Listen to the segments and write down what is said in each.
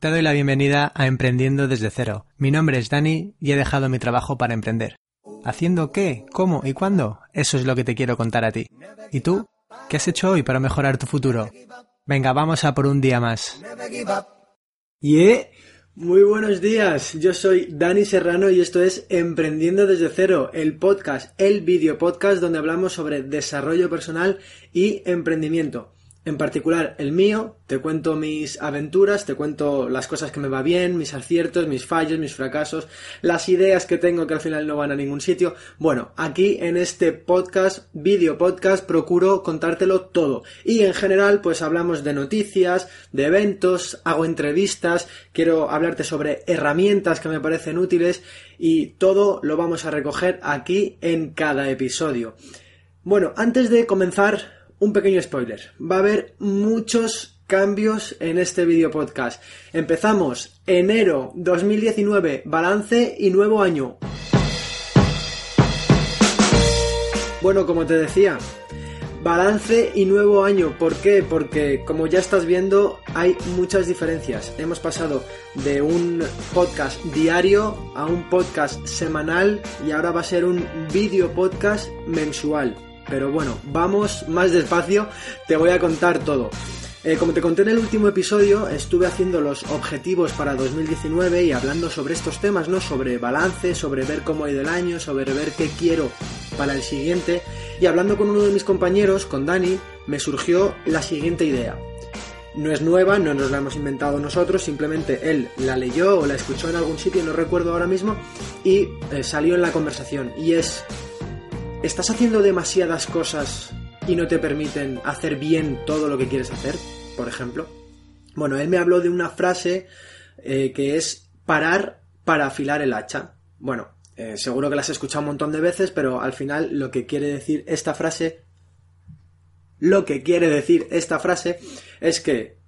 Te doy la bienvenida a Emprendiendo desde cero. Mi nombre es Dani y he dejado mi trabajo para emprender. ¿Haciendo qué? ¿Cómo? ¿Y cuándo? Eso es lo que te quiero contar a ti. ¿Y tú? ¿Qué has hecho hoy para mejorar tu futuro? Venga, vamos a por un día más. Yeah. Muy buenos días, yo soy Dani Serrano y esto es Emprendiendo desde cero, el podcast, el video podcast donde hablamos sobre desarrollo personal y emprendimiento en particular el mío, te cuento mis aventuras, te cuento las cosas que me va bien, mis aciertos, mis fallos, mis fracasos, las ideas que tengo que al final no van a ningún sitio. Bueno, aquí en este podcast, vídeo podcast, procuro contártelo todo. Y en general, pues hablamos de noticias, de eventos, hago entrevistas, quiero hablarte sobre herramientas que me parecen útiles y todo lo vamos a recoger aquí en cada episodio. Bueno, antes de comenzar, un pequeño spoiler. Va a haber muchos cambios en este video podcast. Empezamos enero 2019, balance y nuevo año. Bueno, como te decía, balance y nuevo año. ¿Por qué? Porque como ya estás viendo hay muchas diferencias. Hemos pasado de un podcast diario a un podcast semanal y ahora va a ser un video podcast mensual. Pero bueno, vamos más despacio, te voy a contar todo. Eh, como te conté en el último episodio, estuve haciendo los objetivos para 2019 y hablando sobre estos temas, ¿no? Sobre balance, sobre ver cómo ha ido el año, sobre ver qué quiero para el siguiente. Y hablando con uno de mis compañeros, con Dani, me surgió la siguiente idea. No es nueva, no nos la hemos inventado nosotros, simplemente él la leyó o la escuchó en algún sitio, no recuerdo ahora mismo, y eh, salió en la conversación. Y es ¿Estás haciendo demasiadas cosas y no te permiten hacer bien todo lo que quieres hacer? Por ejemplo. Bueno, él me habló de una frase eh, que es parar para afilar el hacha. Bueno, eh, seguro que la has escuchado un montón de veces, pero al final lo que quiere decir esta frase, lo que quiere decir esta frase es que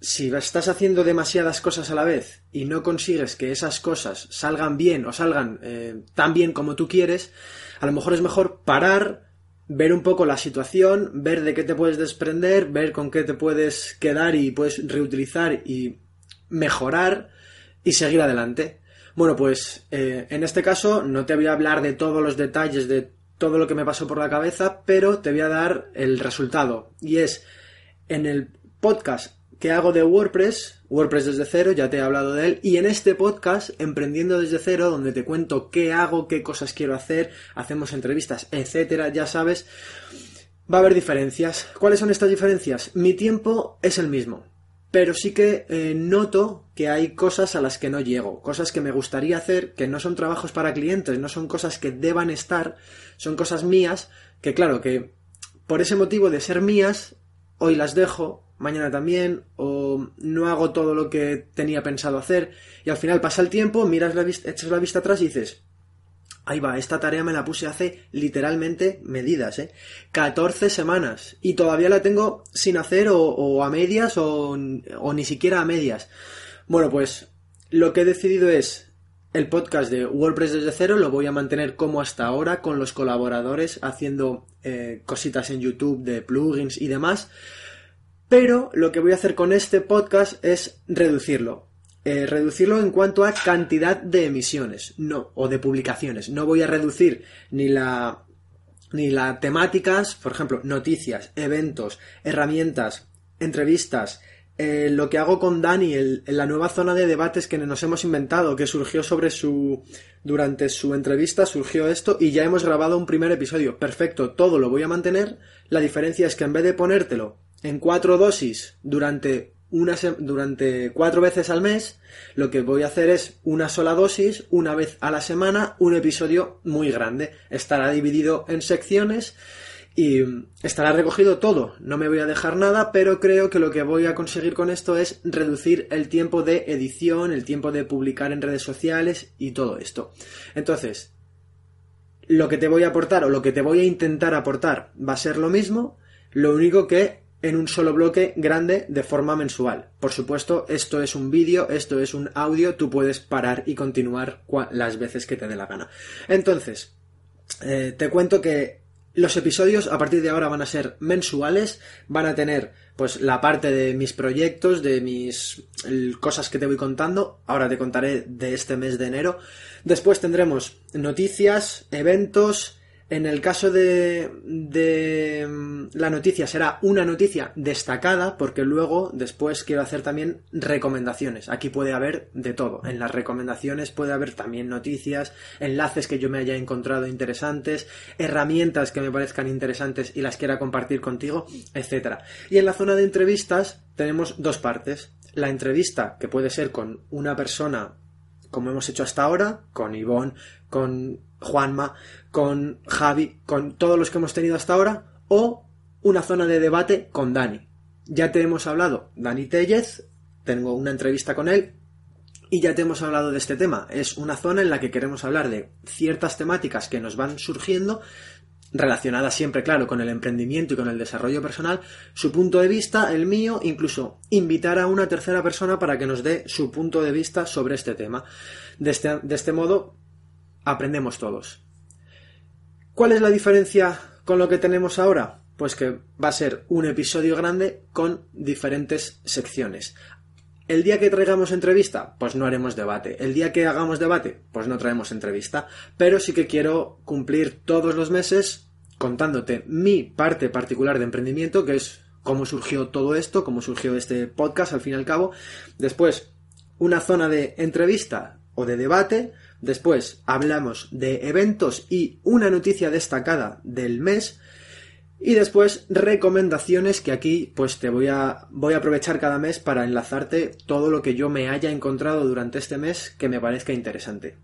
si estás haciendo demasiadas cosas a la vez y no consigues que esas cosas salgan bien o salgan eh, tan bien como tú quieres, a lo mejor es mejor parar, ver un poco la situación, ver de qué te puedes desprender, ver con qué te puedes quedar y puedes reutilizar y mejorar y seguir adelante. Bueno, pues eh, en este caso no te voy a hablar de todos los detalles de todo lo que me pasó por la cabeza, pero te voy a dar el resultado. Y es en el podcast que hago de WordPress, WordPress desde cero, ya te he hablado de él, y en este podcast, Emprendiendo desde cero, donde te cuento qué hago, qué cosas quiero hacer, hacemos entrevistas, etcétera, ya sabes, va a haber diferencias. ¿Cuáles son estas diferencias? Mi tiempo es el mismo, pero sí que eh, noto que hay cosas a las que no llego, cosas que me gustaría hacer, que no son trabajos para clientes, no son cosas que deban estar, son cosas mías, que claro, que por ese motivo de ser mías, hoy las dejo, mañana también, o no hago todo lo que tenía pensado hacer, y al final pasa el tiempo, miras la vista, echas la vista atrás y dices, ahí va, esta tarea me la puse hace literalmente medidas, ¿eh? 14 semanas, y todavía la tengo sin hacer o, a medias o, o ni siquiera a medias. Bueno, pues lo que he decidido es el podcast de WordPress desde cero lo voy a mantener como hasta ahora con los colaboradores haciendo eh, cositas en YouTube de plugins y demás pero lo que voy a hacer con este podcast es reducirlo. Eh, reducirlo en cuanto a cantidad de emisiones, no, o de publicaciones. No voy a reducir ni la ni las temáticas, por ejemplo, noticias, eventos, herramientas, entrevistas, eh, lo que hago con Dani en la nueva zona de debates que nos hemos inventado, que surgió sobre su. durante su entrevista, surgió esto y ya hemos grabado un primer episodio. Perfecto, todo lo voy a mantener. La diferencia es que en vez de ponértelo en cuatro dosis durante una durante cuatro veces al mes, lo que voy a hacer es una sola dosis, una vez a la semana, un episodio muy grande. Estará dividido en secciones y estará recogido todo. No me voy a dejar nada, pero creo que lo que voy a conseguir con esto es reducir el tiempo de edición, el tiempo de publicar en redes sociales y todo esto. Entonces, lo que te voy a aportar o lo que te voy a intentar aportar va a ser lo mismo, lo único que en un solo bloque grande de forma mensual. Por supuesto, esto es un vídeo, esto es un audio, tú puedes parar y continuar las veces que te dé la gana. Entonces, eh, te cuento que Los episodios a partir de ahora van a ser mensuales, van a tener pues la parte de mis proyectos, de mis cosas que te voy contando. Ahora te contaré de este mes de enero. Después tendremos noticias, eventos, en el caso de, mm, la noticia será una noticia destacada porque luego después quiero hacer también recomendaciones. Aquí puede haber de todo. En las recomendaciones puede haber también noticias, enlaces que yo me haya encontrado interesantes, herramientas que me parezcan interesantes y las quiera compartir contigo, etc. Y en la zona de entrevistas tenemos dos partes. La entrevista que puede ser con una persona como hemos hecho hasta ahora, con Ivonne, con Juanma, con Javi, con todos los que hemos tenido hasta ahora, o una zona de debate con Dani. Ya te hemos hablado, Dani Tellez, tengo una entrevista con él, y ya te hemos hablado de este tema. Es una zona en la que queremos hablar de ciertas temáticas que nos van surgiendo, relacionadas siempre, claro, con el emprendimiento y con el desarrollo personal, su punto de vista, el mío, incluso invitar a una tercera persona para que nos dé su punto de vista sobre este tema. De este, de este modo, aprendemos todos. ¿Cuál es la diferencia con lo que tenemos ahora? Pues que va a ser un episodio grande con diferentes secciones. El día que traigamos entrevista, pues no haremos debate. El día que hagamos debate, pues no traemos entrevista. Pero sí que quiero cumplir todos los meses contándote mi parte particular de emprendimiento, que es cómo surgió todo esto, cómo surgió este podcast al fin y al cabo. Después, una zona de entrevista o de debate Después hablamos de eventos y una noticia destacada del mes. Y después recomendaciones que aquí pues te voy a voy a aprovechar cada mes para enlazarte todo lo que yo me haya encontrado durante este mes que me parezca interesante.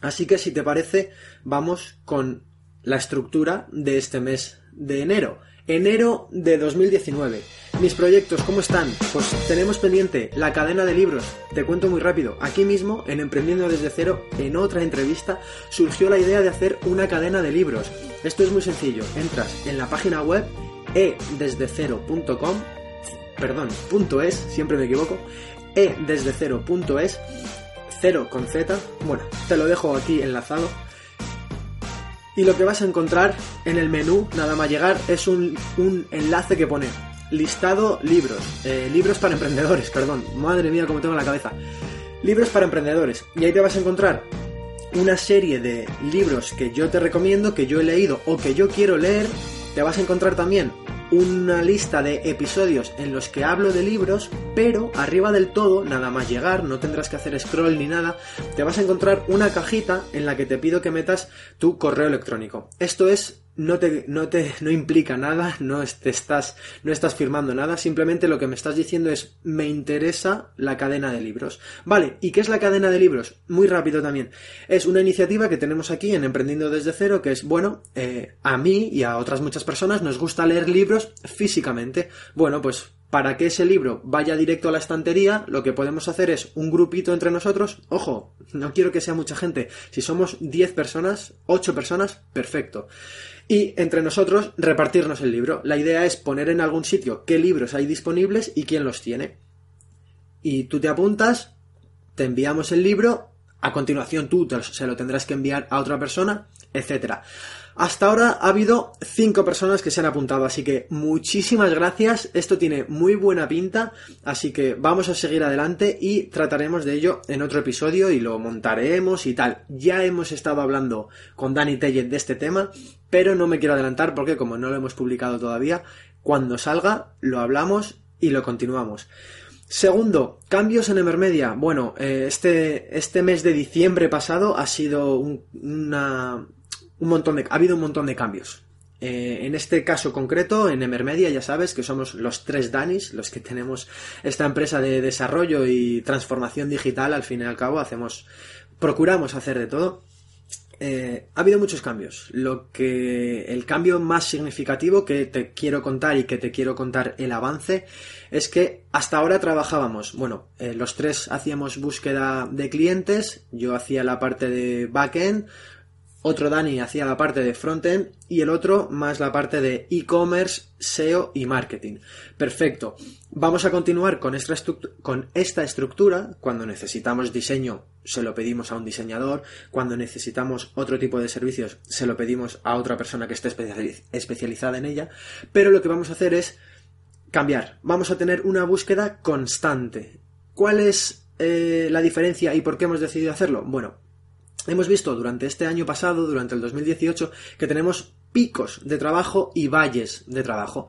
Así que si te parece, vamos con la estructura de este mes de enero. Enero de 2019. Mis proyectos, ¿cómo están? Pues tenemos pendiente la cadena de libros. Te cuento muy rápido. Aquí mismo, en Emprendiendo desde cero, en otra entrevista, surgió la idea de hacer una cadena de libros. Esto es muy sencillo. Entras en la página web edesdecero.com, perdón, punto .es, siempre me equivoco, edesdecero.es, cero con Z. Bueno, te lo dejo aquí enlazado y lo que vas a encontrar en el menú, nada más llegar, es un, enlace que pone listado libros, eh, libros para emprendedores, perdón, madre mía como tengo la cabeza, libros para emprendedores. Y ahí te vas a encontrar una serie de libros que yo te recomiendo, que yo he leído o que yo quiero leer. Te vas a encontrar también una lista de episodios en los que hablo de libros, pero arriba del todo, nada más llegar, no tendrás que hacer scroll ni nada, te vas a encontrar una cajita en la que te pido que metas tu correo electrónico. Esto es no te, no te, no implica nada, no estás, no estás firmando nada, simplemente lo que me estás diciendo es me interesa la cadena de libros. Vale, ¿y qué es la cadena de libros? Muy rápido también. Es una iniciativa que tenemos aquí en Emprendiendo desde cero, que es, bueno, eh, a mí y a otras muchas personas nos gusta leer libros físicamente. Bueno, pues para que ese libro vaya directo a la estantería, lo que podemos hacer es un grupito entre nosotros. Ojo, no quiero que sea mucha gente. Si somos 10 personas, 8 personas, perfecto y entre nosotros repartirnos el libro. La idea es poner en algún sitio qué libros hay disponibles y quién los tiene. Y tú te apuntas, te enviamos el libro, a continuación tú se lo tendrás que enviar a otra persona, etcétera. Hasta ahora ha habido cinco personas que se han apuntado, así que muchísimas gracias. Esto tiene muy buena pinta, así que vamos a seguir adelante y trataremos de ello en otro episodio y lo montaremos y tal. Ya hemos estado hablando con Dani Tellet de este tema, pero no me quiero adelantar porque como no lo hemos publicado todavía, cuando salga lo hablamos y lo continuamos. Segundo, cambios en Emermedia. Bueno, eh, este, este mes de diciembre pasado ha sido una, un montón de, ha habido un montón de cambios. Eh, en este caso concreto, en Emermedia, ya sabes que somos los tres Danis, los que tenemos esta empresa de desarrollo y transformación digital, al fin y al cabo, hacemos, procuramos hacer de todo. Eh, ha habido muchos cambios. Lo que el cambio más significativo que te quiero contar y que te quiero contar el avance es que hasta ahora trabajábamos, bueno, eh, los tres hacíamos búsqueda de clientes, yo hacía la parte de backend, otro Dani hacía la parte de frontend y el otro más la parte de e-commerce, SEO y marketing. Perfecto. Vamos a continuar con esta, estructura. Cuando necesitamos diseño, se lo pedimos a un diseñador. Cuando necesitamos otro tipo de servicios, se lo pedimos a otra persona que esté especializada en ella. Pero lo que vamos a hacer es cambiar. Vamos a tener una búsqueda constante. ¿Cuál es eh, la diferencia y por qué hemos decidido hacerlo? Bueno, Hemos visto durante este año pasado, durante el 2018, que tenemos picos de trabajo y valles de trabajo.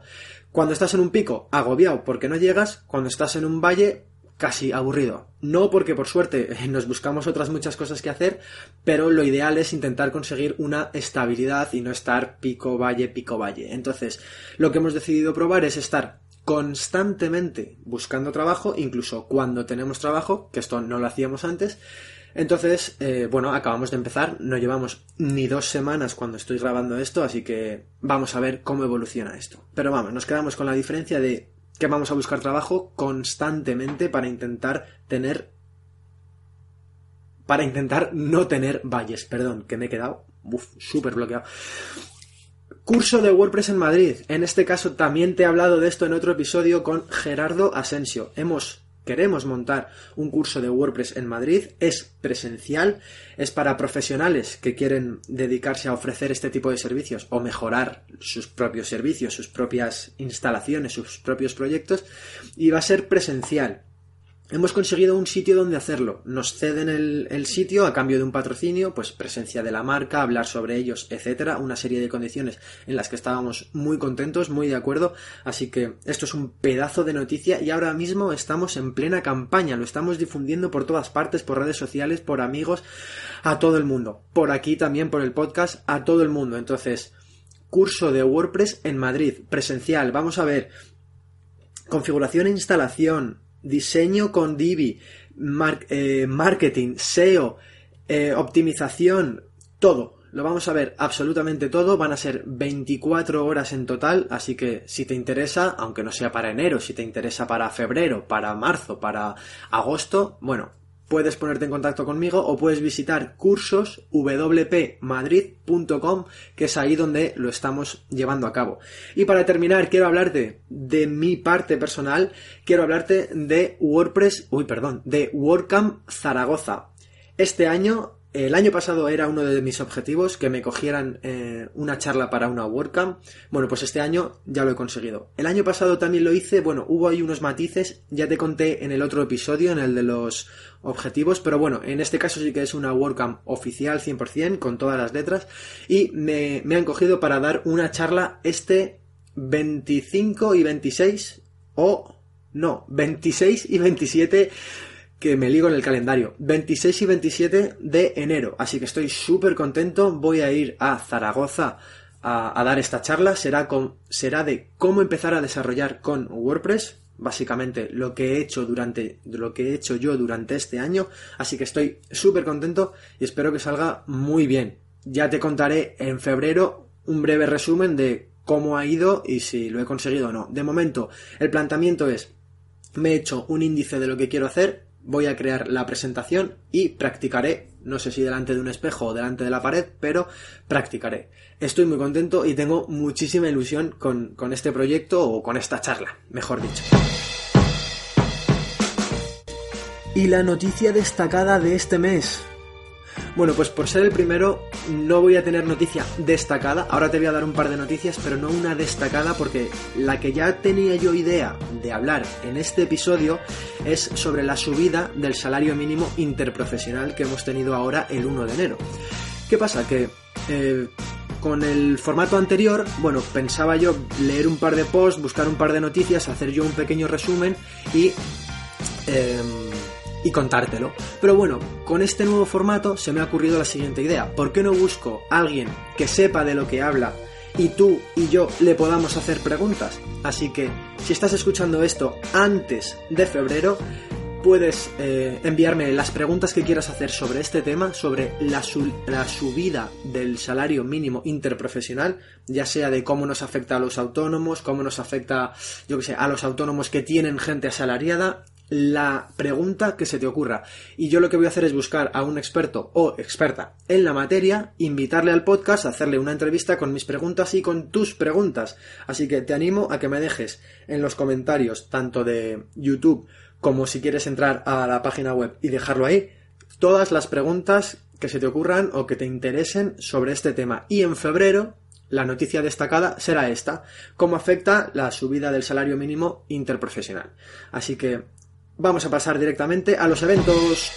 Cuando estás en un pico, agobiado porque no llegas, cuando estás en un valle, casi aburrido. No porque por suerte nos buscamos otras muchas cosas que hacer, pero lo ideal es intentar conseguir una estabilidad y no estar pico, valle, pico, valle. Entonces, lo que hemos decidido probar es estar constantemente buscando trabajo, incluso cuando tenemos trabajo, que esto no lo hacíamos antes, entonces, eh, bueno, acabamos de empezar, no llevamos ni dos semanas cuando estoy grabando esto, así que vamos a ver cómo evoluciona esto. Pero vamos, nos quedamos con la diferencia de que vamos a buscar trabajo constantemente para intentar tener... Para intentar no tener valles, perdón, que me he quedado súper bloqueado. Curso de WordPress en Madrid. En este caso también te he hablado de esto en otro episodio con Gerardo Asensio. Hemos queremos montar un curso de WordPress en Madrid, es presencial, es para profesionales que quieren dedicarse a ofrecer este tipo de servicios o mejorar sus propios servicios, sus propias instalaciones, sus propios proyectos, y va a ser presencial. Hemos conseguido un sitio donde hacerlo. Nos ceden el, sitio a cambio de un patrocinio, pues presencia de la marca, hablar sobre ellos, etcétera, una serie de condiciones en las que estábamos muy contentos, muy de acuerdo. Así que esto es un pedazo de noticia y ahora mismo estamos en plena campaña, lo estamos difundiendo por todas partes, por redes sociales, por amigos, a todo el mundo. Por aquí también, por el podcast, a todo el mundo. Entonces, curso de WordPress en Madrid, presencial. Vamos a ver configuración e instalación, diseño con Divi, eh, marketing, SEO, eh, optimización, todo. Lo vamos a ver absolutamente todo. Van a ser 24 horas en total. Así que si te interesa, aunque no sea para enero, si te interesa para febrero, para marzo, para agosto, bueno, puedes ponerte en contacto conmigo o puedes visitar cursoswpmadrid.com, que es ahí donde lo estamos llevando a cabo. Y para terminar, quiero hablarte de mi parte personal, quiero hablarte de WordPress, uy, perdón, de WordCamp Zaragoza. Este año el año pasado era uno de mis objetivos que me cogieran eh, una charla para una WordCamp. Bueno, pues este año ya lo he conseguido. El año pasado también lo hice, bueno, hubo ahí unos matices, ya te conté en el otro episodio, en el de los objetivos, pero bueno, en este caso sí que es una WordCamp oficial 100%, con todas las letras, y me, me han cogido para dar una charla este 25 y 26, o no, 26 y 27 que me ligo en el calendario. 26 y 27 de enero. Así que estoy súper contento. Voy a ir a Zaragoza a, dar esta charla. Será, con, será de cómo empezar a desarrollar con WordPress. Básicamente lo que he hecho durante lo que he hecho yo durante este año. Así que estoy súper contento y espero que salga muy bien. Ya te contaré en febrero un breve resumen de cómo ha ido y si lo he conseguido o no. De momento, el planteamiento es me he hecho un índice de lo que quiero hacer, voy a crear la presentación y practicaré, no sé si delante de un espejo o delante de la pared, pero practicaré. Estoy muy contento y tengo muchísima ilusión con, con este proyecto o con esta charla, mejor dicho. Y la noticia destacada de este mes. Bueno, pues por ser el primero no voy a tener noticia destacada. Ahora te voy a dar un par de noticias, pero no una destacada porque la que ya tenía yo idea de hablar en este episodio es sobre la subida del salario mínimo interprofesional que hemos tenido ahora el 1 de enero. ¿Qué pasa? Que eh, con el formato anterior, bueno, pensaba yo leer un par de posts, buscar un par de noticias, hacer yo un pequeño resumen y... Em, y contártelo. Pero bueno, con este nuevo formato se me ha ocurrido la siguiente idea. ¿Por qué no busco a alguien que sepa de lo que habla y tú y yo le podamos hacer preguntas? Así que si estás escuchando esto antes de febrero, puedes eh, enviarme las preguntas que quieras hacer sobre este tema, sobre la, subida del salario mínimo interprofesional, ya sea de cómo nos afecta a los autónomos, cómo nos afecta, yo sé, a los autónomos que tienen gente asalariada, la pregunta que se te ocurra. Y yo lo que voy a hacer es buscar a un experto o experta en la materia, invitarle al podcast, hacerle una entrevista con mis preguntas y con tus preguntas. Así que te animo a que me dejes en los comentarios, tanto de YouTube como si quieres entrar a la página web y dejarlo ahí, todas las preguntas que se te ocurran o que te interesen sobre este tema. Y en febrero la noticia destacada será esta, cómo afecta la subida del salario mínimo interprofesional. Así que vamos a pasar directamente a los eventos.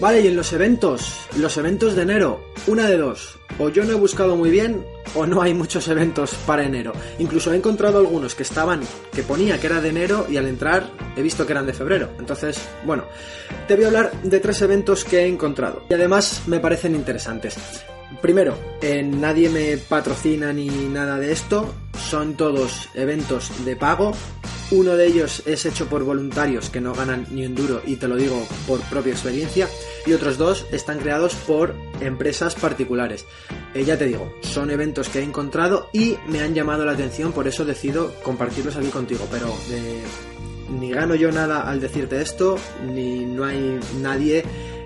Vale, y en los eventos, los eventos de enero, una de dos, o yo no he buscado muy bien o no hay muchos eventos para enero. Incluso he encontrado algunos que estaban, que ponía que era de enero y al entrar he visto que eran de febrero. Entonces, bueno, te voy a hablar de tres eventos que he encontrado y además me parecen interesantes. Primero, eh, nadie me patrocina ni nada de esto, son todos eventos de pago. Uno de ellos es hecho por voluntarios que no ganan ni un duro y te lo digo por propia experiencia. Y otros dos están creados por empresas particulares. Eh, ya te digo, son eventos que he encontrado y me han llamado la atención, por eso decido compartirlos aquí contigo. Pero eh, ni gano yo nada al decirte esto, ni no hay nadie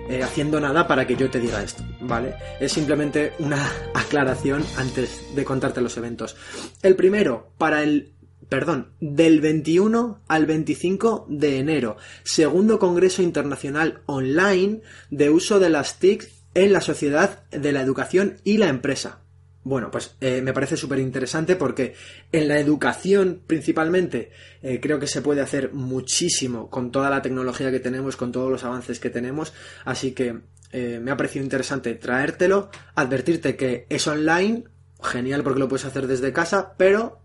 eh, haciendo nada para que yo te diga esto, ¿vale? Es simplemente una aclaración antes de contarte los eventos. El primero, para el perdón, del 21 al 25 de enero, segundo Congreso Internacional Online de uso de las TIC en la sociedad de la educación y la empresa. Bueno, pues eh, me parece súper interesante porque en la educación principalmente eh, creo que se puede hacer muchísimo con toda la tecnología que tenemos, con todos los avances que tenemos, así que eh, me ha parecido interesante traértelo, advertirte que es online, genial porque lo puedes hacer desde casa, pero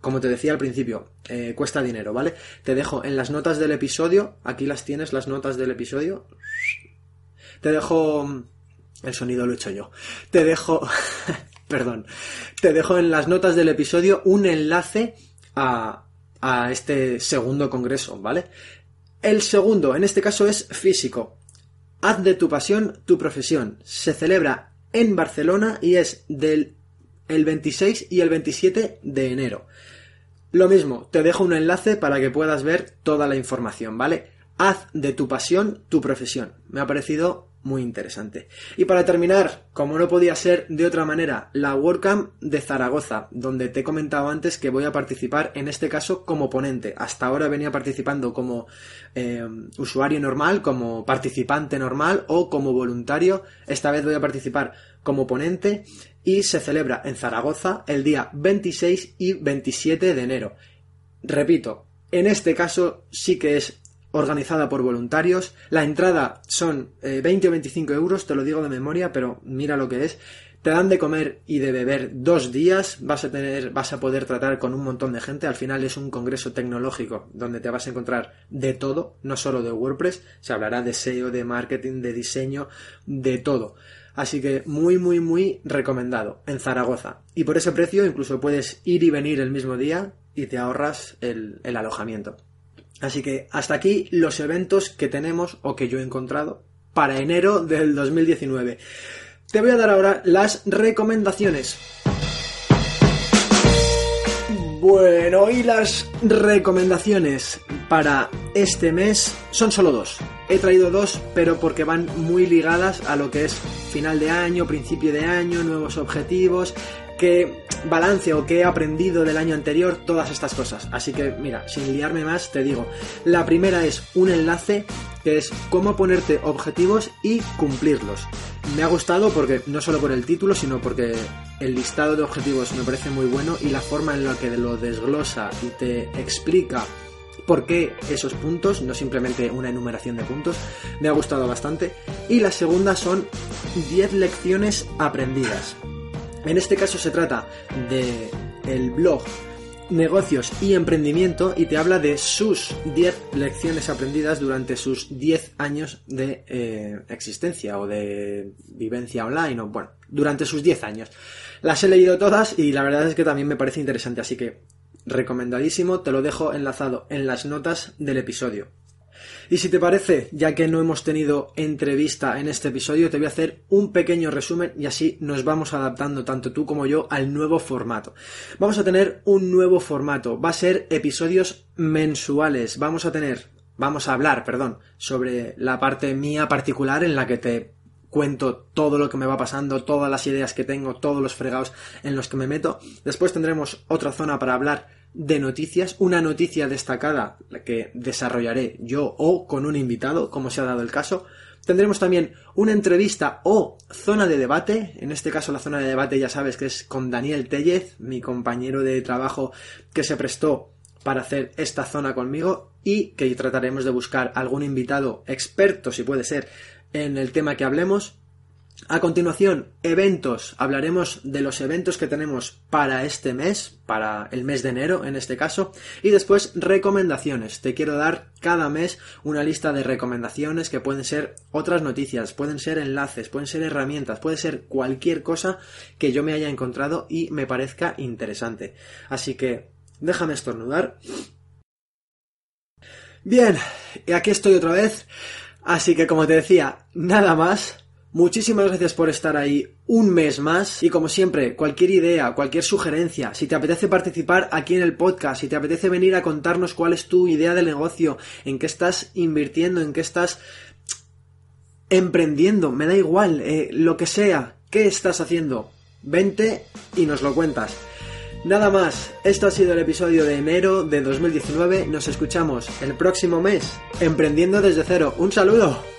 como te decía al principio, cuesta dinero, ¿vale? Te dejo en las notas del episodio, aquí las tienes, las notas del episodio. Te dejo... El sonido lo he hecho yo. Te dejo perdón, te dejo en las notas del episodio un enlace a, a este segundo congreso, ¿vale? El segundo, en este caso, es físico. Haz de tu pasión tu profesión. Se celebra en Barcelona y es del el 26 y el 27 de enero. Lo mismo, te dejo un enlace para que puedas ver toda la información, ¿vale? Haz de tu pasión tu profesión. Me ha parecido muy interesante. Y para terminar, como no podía ser de otra manera, la WordCamp de Zaragoza, donde te he comentado antes que voy a participar en este caso como ponente. Hasta ahora venía participando como eh, usuario normal, como participante normal o como voluntario. Esta vez voy a participar como ponente y se celebra en Zaragoza el día 26 y 27 de enero. Repito, en este caso sí que es organizada por voluntarios. La entrada son 20 eh, o 25 euros, te lo digo de memoria, pero mira lo que es. Te dan de comer y de beber dos días, vas a tener, vas a poder tratar con un montón de gente. Al final es un congreso tecnológico donde te vas a encontrar de todo, no solo de WordPress, se hablará de SEO, de marketing, de diseño, de todo. Así que muy, muy, muy recomendado en Zaragoza. Y por ese precio incluso puedes ir y venir el mismo día y te ahorras el alojamiento. Así que hasta aquí los eventos que tenemos o que yo he encontrado para enero del 2019. Te voy a dar ahora las recomendaciones. Bueno, y las recomendaciones para este mes son solo dos. He traído dos, pero porque van muy ligadas a lo que es final de año, principio de año, nuevos objetivos, que balance o que he aprendido del año anterior, todas estas cosas. Así que, mira, sin liarme más, te digo, la primera es un enlace que es cómo ponerte objetivos y cumplirlos. Me ha gustado porque no solo por el título, sino porque el listado de objetivos me parece muy bueno y la forma en la que lo desglosa y te explica por qué esos puntos, no simplemente una enumeración de puntos, me ha gustado bastante. Y la segunda son 10 lecciones aprendidas. En este caso se trata de el blog negocios y emprendimiento y te habla de sus 10 lecciones aprendidas durante sus 10 años de eh, existencia o de vivencia online o bueno, durante sus 10 años. Las he leído todas y la verdad es que también me parece interesante, así que recomendadísimo, te lo dejo enlazado en las notas del episodio. Y si te parece, ya que no hemos tenido entrevista en este episodio, te voy a hacer un pequeño resumen y así nos vamos adaptando tanto tú como yo al nuevo formato. Vamos a tener un nuevo formato, va a ser episodios mensuales, vamos a tener, vamos a hablar, perdón, sobre la parte mía particular en la que te cuento todo lo que me va pasando, todas las ideas que tengo, todos los fregados en los que me meto. Después tendremos otra zona para hablar de noticias, una noticia destacada que desarrollaré yo o con un invitado, como se ha dado el caso. Tendremos también una entrevista o zona de debate. En este caso la zona de debate ya sabes que es con Daniel Tellez, mi compañero de trabajo que se prestó para hacer esta zona conmigo y que trataremos de buscar algún invitado experto, si puede ser, en el tema que hablemos. A continuación, eventos. Hablaremos de los eventos que tenemos para este mes, para el mes de enero en este caso. Y después, recomendaciones. Te quiero dar cada mes una lista de recomendaciones que pueden ser otras noticias, pueden ser enlaces, pueden ser herramientas, puede ser cualquier cosa que yo me haya encontrado y me parezca interesante. Así que, déjame estornudar. Bien, y aquí estoy otra vez. Así que como te decía, nada más. Muchísimas gracias por estar ahí un mes más y como siempre, cualquier idea, cualquier sugerencia, si te apetece participar aquí en el podcast, si te apetece venir a contarnos cuál es tu idea de negocio, en qué estás invirtiendo, en qué estás emprendiendo, me da igual, eh, lo que sea, qué estás haciendo, vente y nos lo cuentas. Nada más, esto ha sido el episodio de enero de 2019, nos escuchamos el próximo mes, emprendiendo desde cero. Un saludo.